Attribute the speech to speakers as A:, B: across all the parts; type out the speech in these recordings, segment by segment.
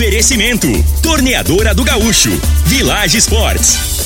A: Oferecimento: Torneadora do Gaúcho, Village Sports,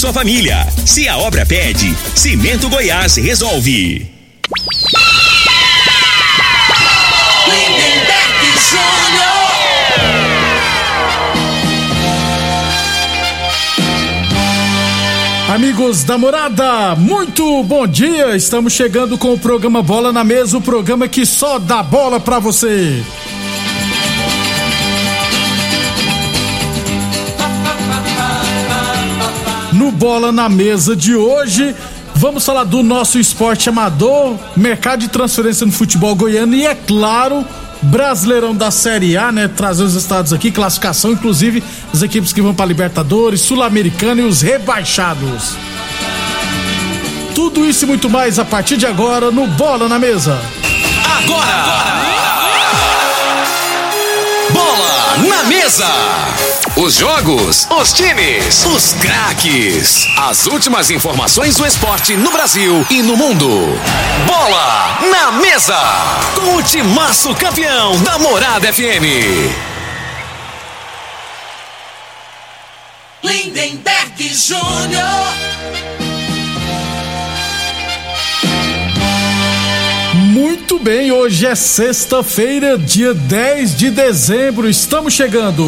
A: sua família. Se a obra pede, Cimento Goiás resolve.
B: Amigos da morada, muito bom dia! Estamos chegando com o programa Bola na Mesa o programa que só dá bola pra você. Bola na Mesa de hoje, vamos falar do nosso esporte amador, mercado de transferência no futebol goiano e, é claro, Brasileirão da Série A, né? Trazer os estados aqui, classificação, inclusive as equipes que vão para Libertadores, Sul-Americana e os rebaixados. Tudo isso e muito mais a partir de agora no Bola na Mesa.
C: Agora! Bola na mesa! Os jogos, os times, os craques. As últimas informações do esporte no Brasil e no mundo. Bola na mesa! Com o timaço campeão da Morada FM.
D: Lindenberg Júnior.
B: Muito bem, hoje é sexta-feira, dia 10 de dezembro, estamos chegando.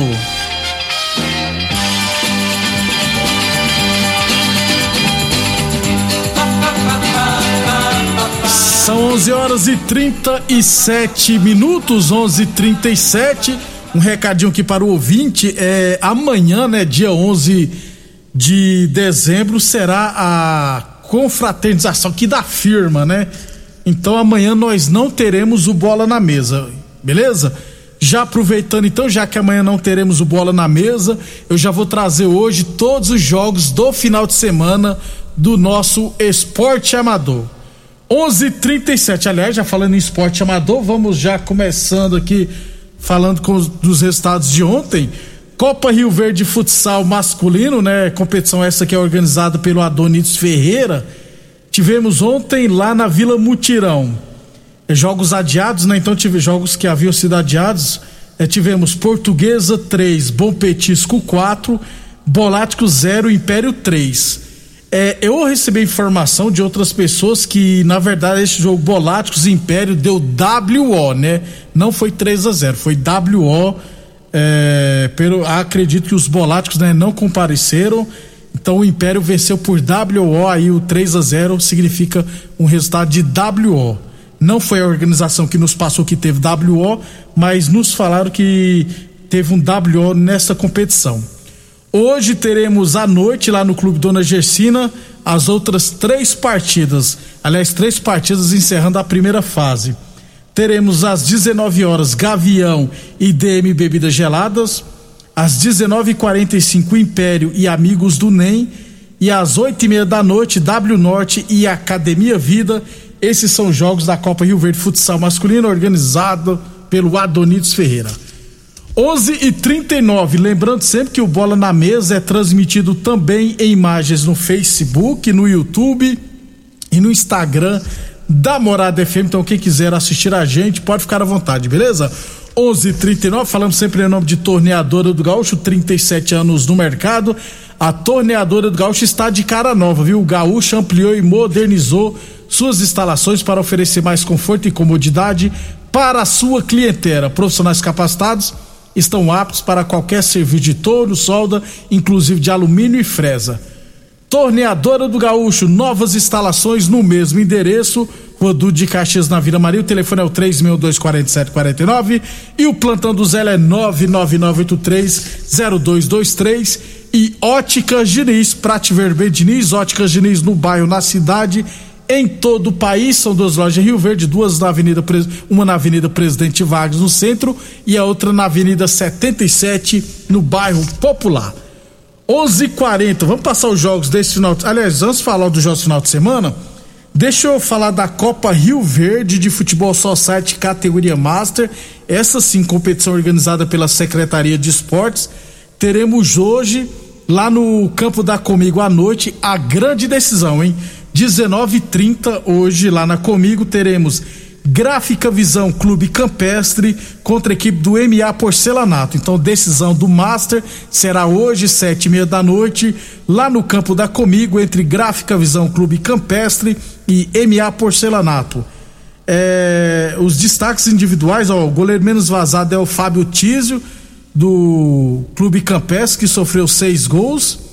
B: São 11 horas e 37 minutos, 11 e 37 Um recadinho aqui para o ouvinte: é, amanhã, né, dia 11 de dezembro, será a confraternização aqui da firma, né? Então amanhã nós não teremos o bola na mesa, beleza? Já aproveitando então, já que amanhã não teremos o bola na mesa, eu já vou trazer hoje todos os jogos do final de semana do nosso esporte amador. 11:37. Aliás, já falando em esporte amador, vamos já começando aqui falando com os, dos resultados de ontem. Copa Rio Verde Futsal masculino, né? Competição essa que é organizada pelo Adonides Ferreira. Tivemos ontem lá na Vila Mutirão. É, Jogos adiados, né? Então tive jogos que haviam sido adiados. É, tivemos Portuguesa 3, Bom Petisco 4, Bolático 0, Império 3. É, eu recebi informação de outras pessoas que, na verdade, esse jogo Boláticos Império deu WO, né? Não foi 3 a 0 foi WO. É, pelo, acredito que os Boláticos né, não compareceram. Então o Império venceu por WO, aí o 3 a 0 significa um resultado de WO. Não foi a organização que nos passou que teve WO, mas nos falaram que teve um WO nessa competição. Hoje teremos à noite lá no Clube Dona Gersina as outras três partidas. Aliás, três partidas encerrando a primeira fase. Teremos às 19 horas Gavião e DM Bebidas Geladas. Às 19h45 Império e Amigos do NEM. E às 8 e meia da noite W Norte e Academia Vida. Esses são jogos da Copa Rio Verde Futsal Masculino organizado pelo Adonides Ferreira. 11 e 39 lembrando sempre que o Bola na Mesa é transmitido também em imagens no Facebook, no YouTube e no Instagram da Morada FM. Então, quem quiser assistir a gente, pode ficar à vontade, beleza? 11 e 39 falamos sempre em nome de Torneadora do Gaúcho, 37 anos no mercado. A Torneadora do Gaúcho está de cara nova, viu? O Gaúcho ampliou e modernizou suas instalações para oferecer mais conforto e comodidade para a sua clientela. Profissionais capacitados estão aptos para qualquer serviço de touro, solda, inclusive de alumínio e fresa. Torneadora do Gaúcho, novas instalações no mesmo endereço. Rodu de Caxias na Vila Maria, o telefone é o 3624749 e o plantão do Zé é 999830223 e Óticas Diniz, Prate Vermelho Diniz, Óticas Diniz no bairro, na cidade, em todo o país. São duas lojas em Rio Verde, duas na Avenida, uma na Avenida Presidente Vargas no centro e a outra na Avenida 77 no bairro Popular. 11:40. Vamos passar os jogos desse final. De... Aliás, antes de falar dos jogos final de semana, Deixa eu falar da Copa Rio Verde de Futebol Society categoria Master. Essa sim, competição organizada pela Secretaria de Esportes. Teremos hoje, lá no campo da Comigo à noite, a grande decisão, hein? 19h30 hoje, lá na Comigo, teremos Gráfica Visão Clube Campestre contra a equipe do MA Porcelanato. Então, decisão do Master será hoje, sete e meia da noite, lá no campo da Comigo, entre Gráfica Visão Clube Campestre e MA Porcelanato. É, os destaques individuais, ó, o goleiro menos vazado é o Fábio Tísio, do Clube Campestre, que sofreu seis gols.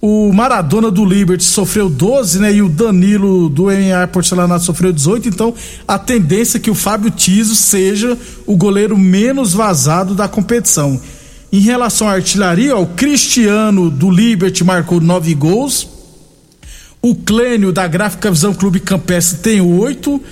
B: O Maradona do Liberty sofreu 12, né? E o Danilo do MA Porcelanato sofreu 18. Então, a tendência é que o Fábio Tiso seja o goleiro menos vazado da competição. Em relação à artilharia, ó, o Cristiano do Liberty marcou nove gols. O Clênio da Gráfica Visão Clube Campestre tem oito.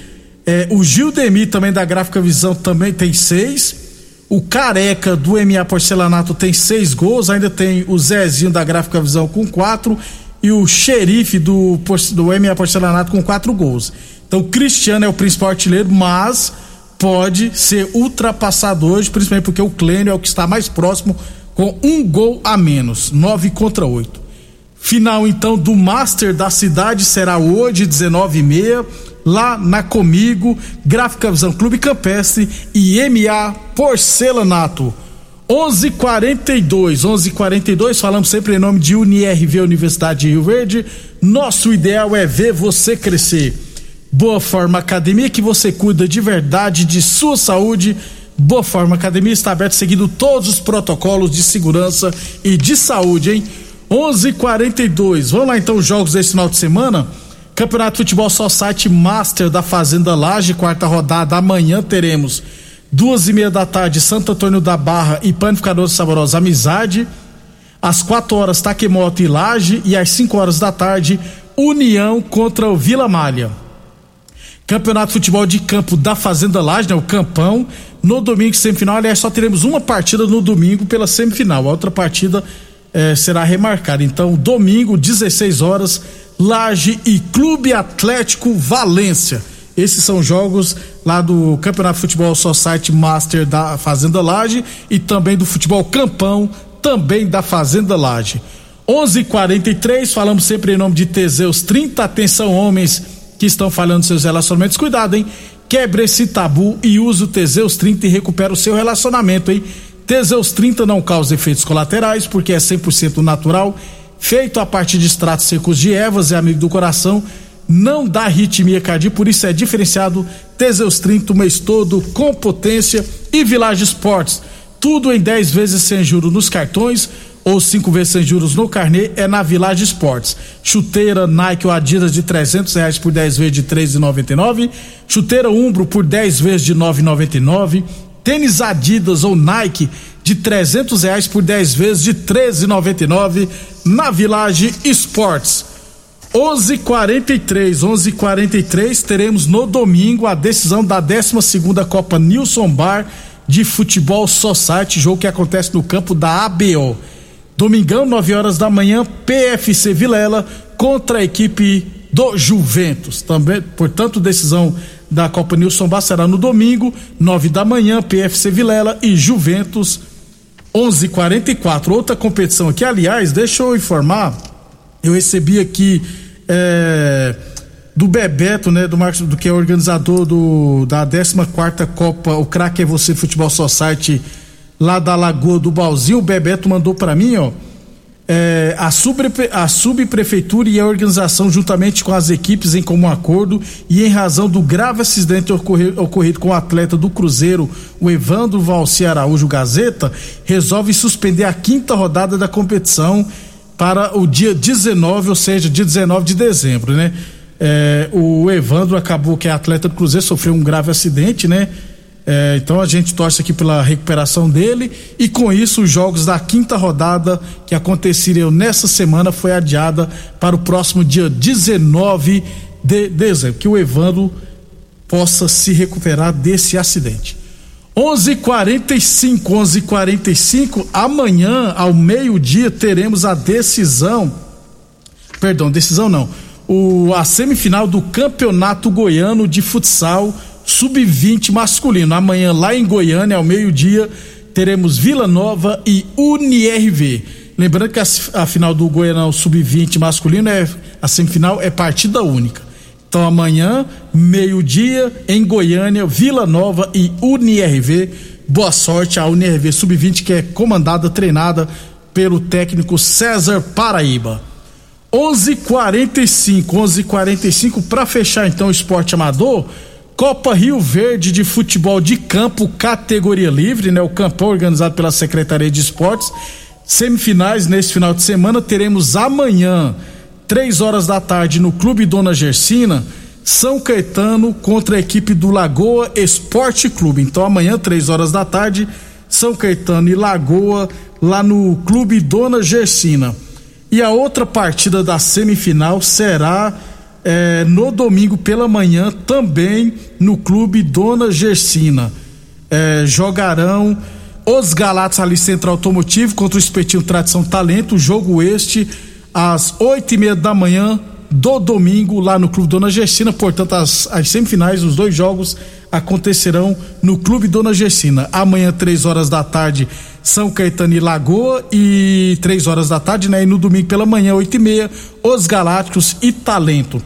B: É, o Gildemir também da Gráfica Visão também tem seis. O Careca do MA Porcelanato tem seis gols, ainda tem o Zezinho da Gráfica Visão com quatro e o Xerife do, do MA Porcelanato com quatro gols. Então, Cristiano é o principal artilheiro, mas pode ser ultrapassado hoje, principalmente porque o Clênio é o que está mais próximo com um gol a menos, nove contra oito. Final então do Master da cidade será hoje, 19 e meia lá na Comigo, Gráfica Visão Clube Campestre e MA Porcelanato. 11:42, 11:42. Falamos sempre em nome de UniRV Universidade de Rio Verde. Nosso ideal é ver você crescer. Boa Forma Academia que você cuida de verdade de sua saúde. Boa Forma Academia está aberta seguindo todos os protocolos de segurança e de saúde, hein? 11:42. Vamos lá então os jogos desse final de semana. Campeonato Futebol Society Master da Fazenda Laje, quarta rodada. Amanhã teremos duas e meia da tarde, Santo Antônio da Barra e Panificador Saborosa Amizade. Às quatro horas, Taquemoto e Laje. E às cinco horas da tarde, União contra o Vila Malha. Campeonato Futebol de Campo da Fazenda Laje, né, o Campão. No domingo, semifinal. Aliás, só teremos uma partida no domingo pela semifinal. A outra partida eh, será remarcada. Então, domingo, 16 horas Laje e Clube Atlético Valência. Esses são jogos lá do Campeonato Futebol Society Master da Fazenda Laje e também do Futebol Campão, também da Fazenda Laje. 11:43 falamos sempre em nome de Teseus 30. Atenção, homens que estão falhando seus relacionamentos. Cuidado, hein? Quebre esse tabu e use o Teseus 30 e recupera o seu relacionamento, hein? Teseus 30 não causa efeitos colaterais porque é 100% natural feito a partir de extratos secos de ervas, é amigo do coração, não dá arritmia cardíaca, por isso é diferenciado Teseus 30 o mês todo, com potência e Village Sports. Tudo em 10 vezes sem juros nos cartões ou 5 vezes sem juros no carnê é na Village Sports. Chuteira Nike ou Adidas de 300 reais por 10 vezes de 3,99. Chuteira Umbro por 10 vezes de 9,99. Tênis Adidas ou Nike de trezentos reais por 10 vezes de 13,99 na Village Esportes. 11:43, 11:43 teremos no domingo a decisão da 12 segunda Copa Nilson Bar de Futebol Society, jogo que acontece no campo da ABO. Domingão, 9 horas da manhã, PFC Vilela contra a equipe do Juventus. Também, portanto, decisão da Copa Nilson Bar será no domingo, 9 da manhã, PFC Vilela e Juventus 11:44 outra competição aqui. Aliás, deixa eu informar, eu recebi aqui é, do Bebeto, né, do Marcos, do que é organizador do da 14 quarta Copa, o craque é você Futebol Society lá da Lagoa do Balzinho. O Bebeto mandou para mim, ó é, a, subpre, a subprefeitura e a organização, juntamente com as equipes em comum acordo e em razão do grave acidente ocorrido, ocorrido com o atleta do Cruzeiro, o Evandro Valci Araújo Gazeta, resolve suspender a quinta rodada da competição para o dia 19, ou seja, dia 19 de dezembro, né? É, o Evandro acabou que é atleta do Cruzeiro, sofreu um grave acidente, né? É, então a gente torce aqui pela recuperação dele e com isso os jogos da quinta rodada que aconteceriam nessa semana foi adiada para o próximo dia 19 de dezembro, que o Evandro possa se recuperar desse acidente. 11:45, 11:45 amanhã ao meio-dia teremos a decisão. Perdão, decisão não. O a semifinal do Campeonato Goiano de Futsal Sub-20 masculino. Amanhã lá em Goiânia ao meio-dia teremos Vila Nova e UniRV. Lembrando que a, final do Goianão Sub-20 masculino é a semifinal é partida única. Então amanhã, meio-dia, em Goiânia, Vila Nova e UniRV. Boa sorte à UniRV Sub-20, que é comandada, treinada pelo técnico César Paraíba. 11:45, 11:45 para fechar então o esporte amador. Copa Rio Verde de futebol de campo, categoria livre, né? O campão organizado pela Secretaria de Esportes. Semifinais nesse final de semana teremos amanhã três horas da tarde no Clube Dona Gersina, São Caetano contra a equipe do Lagoa Esporte Clube. Então amanhã, três horas da tarde, São Caetano e Lagoa, lá no Clube Dona Gersina. E a outra partida da semifinal será é, no domingo pela manhã, também no Clube Dona Gersina. É, jogarão os Galatas ali Centro Automotivo contra o Espetinho Tradição Talento, jogo este às oito e meia da manhã do domingo lá no Clube Dona Gersina. Portanto, as, as semifinais, os dois jogos acontecerão no Clube Dona Gersina. Amanhã, três horas da tarde, São Caetano e Lagoa e três horas da tarde, né? E no domingo pela manhã, oito e meia, Os Galácticos e Talento.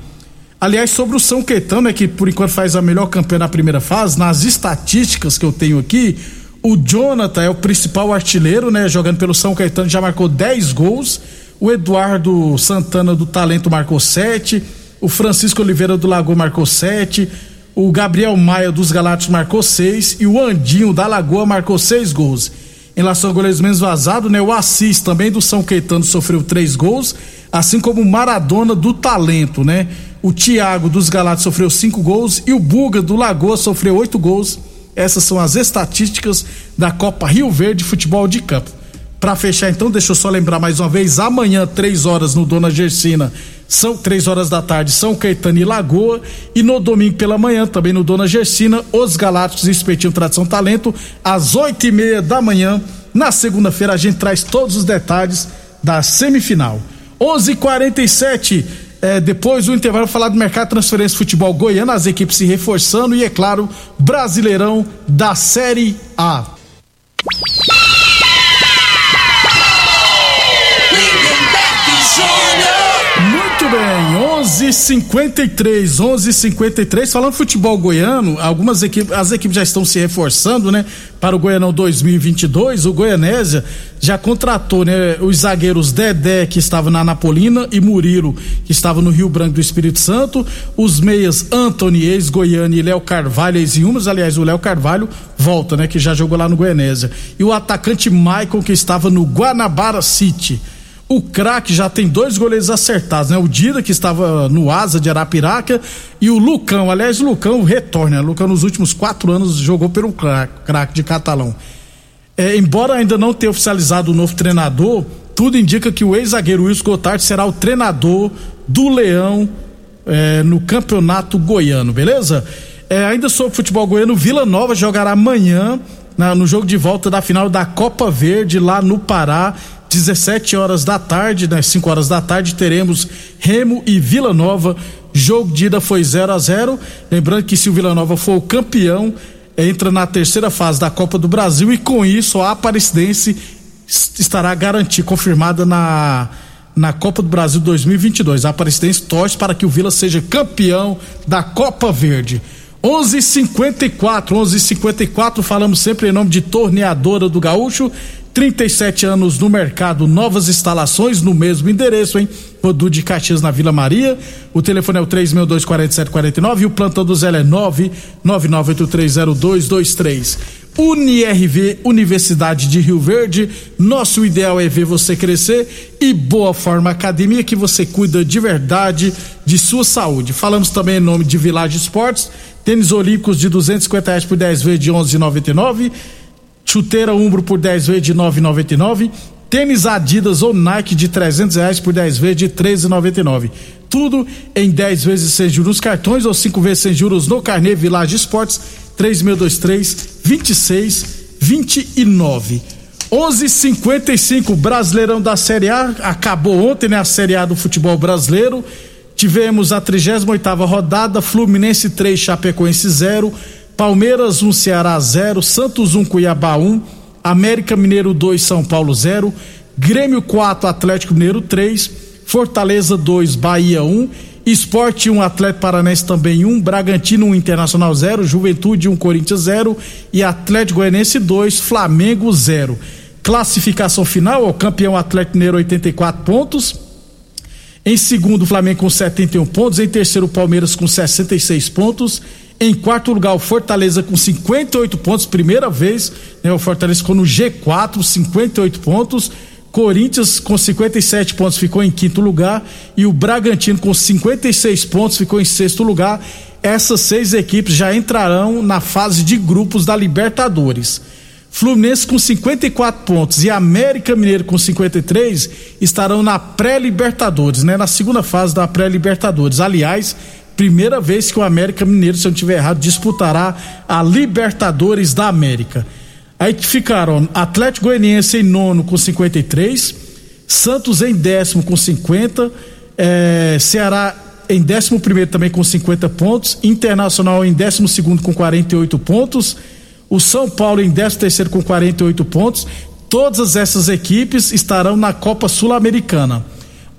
B: Aliás, sobre o São Caetano, é que por enquanto faz a melhor campanha na primeira fase, nas estatísticas que eu tenho aqui, o Jonathan é o principal artilheiro, né? Jogando pelo São Caetano, já marcou 10 gols o Eduardo Santana do Talento marcou sete, o Francisco Oliveira do Lagoa marcou sete, o Gabriel Maia dos Galácticos marcou seis e o Andinho da Lagoa marcou seis gols. Em relação ao goleiros menos vazado, né? O Assis também do São Caetano sofreu três gols, assim como o Maradona do Talento, né? O Thiago dos Galácticos sofreu cinco gols e o Buga do Lagoa sofreu oito gols. Essas são as estatísticas da Copa Rio Verde Futebol de Campo. Para fechar, então, deixa eu só lembrar mais uma vez: amanhã, três horas no Dona Gersina, são três horas da tarde, São Caetano e Lagoa. E no domingo pela manhã, também no Dona Gersina, os Galácticos e Espetinho Tradição Talento, às oito e meia da manhã. Na segunda-feira, a gente traz todos os detalhes da semifinal. 11:47 é, depois do intervalo, falar do mercado de transferência de futebol goiano, as equipes se reforçando e, é claro, Brasileirão da Série A. bem, 11:53, 11:53. Falando futebol goiano, algumas equipes, as equipes já estão se reforçando, né? Para o Goianão 2022, o Goianésia já contratou, né? Os zagueiros Dedé que estava na Napolina e Murilo que estava no Rio Branco do Espírito Santo, os meias Anthony, ex-Goiânia e Léo Carvalho, ex-Inhumas, aliás, o Léo Carvalho volta, né? Que já jogou lá no Goianésia. E o atacante Michael que estava no Guanabara City. O craque já tem dois goleiros acertados, né? O Dida, que estava no Asa de Arapiraca, e o Lucão. Aliás, o Lucão retorna. Né? O Lucão, nos últimos quatro anos, jogou pelo craque de Catalão. É, embora ainda não tenha oficializado o novo treinador, tudo indica que o ex-zagueiro Wilson Gotard será o treinador do Leão é, no campeonato goiano, beleza? É, ainda sobre futebol goiano, Vila Nova jogará amanhã na, no jogo de volta da final da Copa Verde lá no Pará 17 horas da tarde, né? 5 horas da tarde, teremos Remo e Vila Nova. Jogo de ida foi 0 a 0 Lembrando que se o Vila Nova for o campeão, entra na terceira fase da Copa do Brasil e com isso a Aparecidense estará garantida, confirmada na, na Copa do Brasil 2022. A Aparecidense torce para que o Vila seja campeão da Copa Verde. 11:54, 11:54 falamos sempre em nome de Torneadora do Gaúcho 37 anos no mercado, novas instalações no mesmo endereço, hein? Rodu de Caxias na Vila Maria. O telefone é o 3624749 e o plantão do Zé é 999830223. UniRV, Universidade de Rio Verde. Nosso ideal é ver você crescer e Boa Forma Academia, que você cuida de verdade de sua saúde. Falamos também em nome de Village Esportes, tênis olímpicos de 250 reais por 10 vezes de 11,99, chuteira Umbro por 10 vezes de 9,99, tênis Adidas ou Nike de 300 reais por 10 vezes de 13,99. Tudo em 10 vezes sem juros cartões ou 5 vezes sem juros no Carnê Village Esportes 3623 2629. 11:55 Brasileirão da Série A acabou ontem, né, a Série A do futebol brasileiro. Tivemos a 38ª rodada, Fluminense 3, Chapecoense 0, Palmeiras 1, Ceará 0, Santos 1, Cuiabá 1, América Mineiro 2, São Paulo 0, Grêmio 4, Atlético Mineiro 3, Fortaleza 2, Bahia 1 Esporte 1, um, Atlético Paranense também 1, um, Bragantino 1, um, Internacional 0, Juventude 1, um, Corinthians 0 e Atlético Goianense 2, Flamengo 0. Classificação final, o campeão Atlético Mineiro 84 pontos. Em segundo, Flamengo com 71 pontos. Em terceiro, Palmeiras com 66 pontos. Em quarto lugar, o Fortaleza com 58 pontos. Primeira vez, né, o Fortaleza ficou no G4, 58 pontos. Corinthians com 57 pontos ficou em quinto lugar e o Bragantino com 56 pontos ficou em sexto lugar. Essas seis equipes já entrarão na fase de grupos da Libertadores. Fluminense com 54 pontos e América Mineiro com 53 estarão na pré-Libertadores, né? Na segunda fase da pré-Libertadores. Aliás, primeira vez que o América Mineiro, se eu não estiver errado, disputará a Libertadores da América. Aí ficaram Atlético Goianiense em nono com 53, Santos em décimo com 50, é, Ceará em décimo primeiro também com 50 pontos, Internacional em décimo segundo com 48 pontos, o São Paulo em décimo terceiro com 48 pontos. Todas essas equipes estarão na Copa Sul-Americana.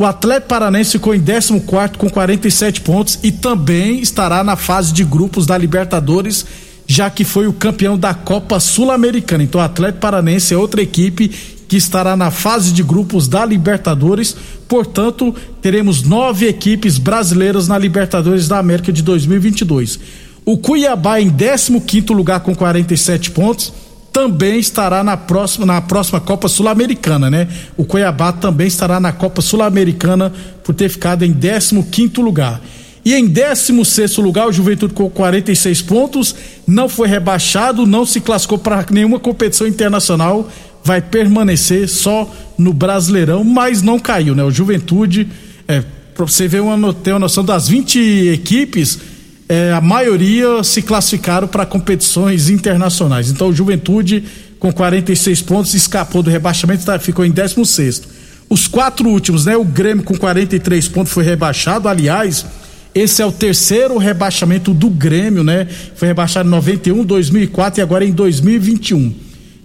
B: O Atlético Paranense ficou em 14 com 47 pontos e também estará na fase de grupos da Libertadores já que foi o campeão da Copa Sul-Americana. Então, o Atlético Paranense é outra equipe que estará na fase de grupos da Libertadores. Portanto, teremos nove equipes brasileiras na Libertadores da América de 2022. O Cuiabá em 15 lugar com 47 pontos também estará na próxima, na próxima Copa Sul-Americana, né? O Cuiabá também estará na Copa Sul-Americana por ter ficado em 15 lugar. E em 16 lugar, o Juventude com 46 pontos, não foi rebaixado, não se classificou para nenhuma competição internacional, vai permanecer só no Brasileirão, mas não caiu, né? O Juventude, é, você ver uma, ter uma noção das 20 equipes, é, a maioria se classificaram para competições internacionais. Então o Juventude, com 46 pontos, escapou do rebaixamento, tá, ficou em 16. Os quatro últimos, né? O Grêmio com 43 pontos foi rebaixado, aliás esse é o terceiro rebaixamento do Grêmio, né? Foi rebaixado em 91, 2004 e agora em 2021.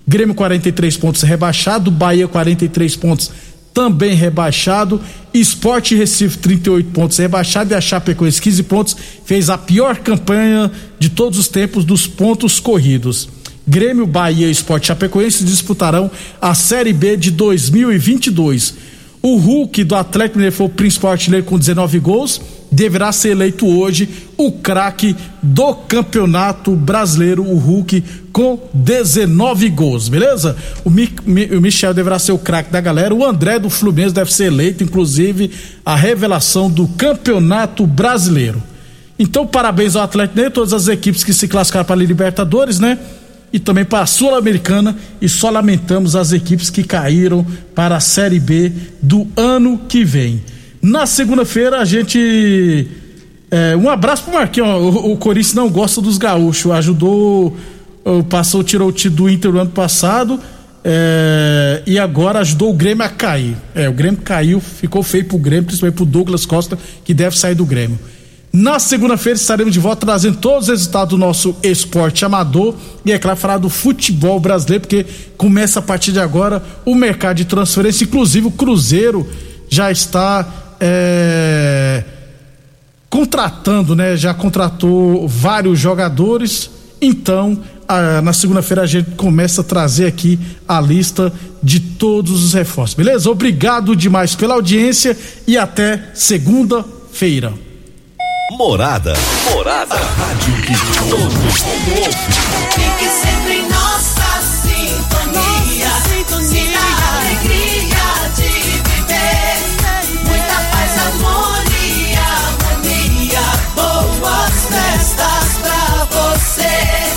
B: Grêmio 43 pontos rebaixado, Bahia 43 pontos também rebaixado, Esporte Recife 38 pontos rebaixado e a Chapecoense 15 pontos fez a pior campanha de todos os tempos dos pontos corridos. Grêmio, Bahia e Esporte Chapecoense disputarão a Série B de 2022. O Hulk do Atlético Mineiro foi o principal artilheiro com 19 gols deverá ser eleito hoje o craque do Campeonato Brasileiro, o Hulk, com 19 gols, beleza? O, Mi, o Michel deverá ser o craque da galera, o André do Fluminense deve ser eleito, inclusive, a revelação do Campeonato Brasileiro. Então, parabéns ao Atlético e todas as equipes que se classificaram para a Libertadores, né? E também para a Sul-Americana, e só lamentamos as equipes que caíram para a Série B do ano que vem. Na segunda-feira a gente. É, um abraço pro Marquinhos. O, o Corinthians não gosta dos gaúchos. Ajudou. Passou, tirou o time do Inter no ano passado. É, e agora ajudou o Grêmio a cair. É, o Grêmio caiu, ficou feio pro Grêmio, principalmente pro Douglas Costa, que deve sair do Grêmio. Na segunda-feira estaremos de volta trazendo todos os resultados do nosso esporte amador e é claro falar do futebol brasileiro, porque começa a partir de agora o mercado de transferência, inclusive o Cruzeiro já está é, contratando, né? Já contratou vários jogadores. Então, a, na segunda-feira a gente começa a trazer aqui a lista de todos os reforços, beleza? Obrigado demais pela audiência e até segunda-feira.
E: Morada. Morada. A rádio que todo mundo ouve.
D: Fique sempre em nossa sintonia. Harmonia, harmonia, boas festas pra você.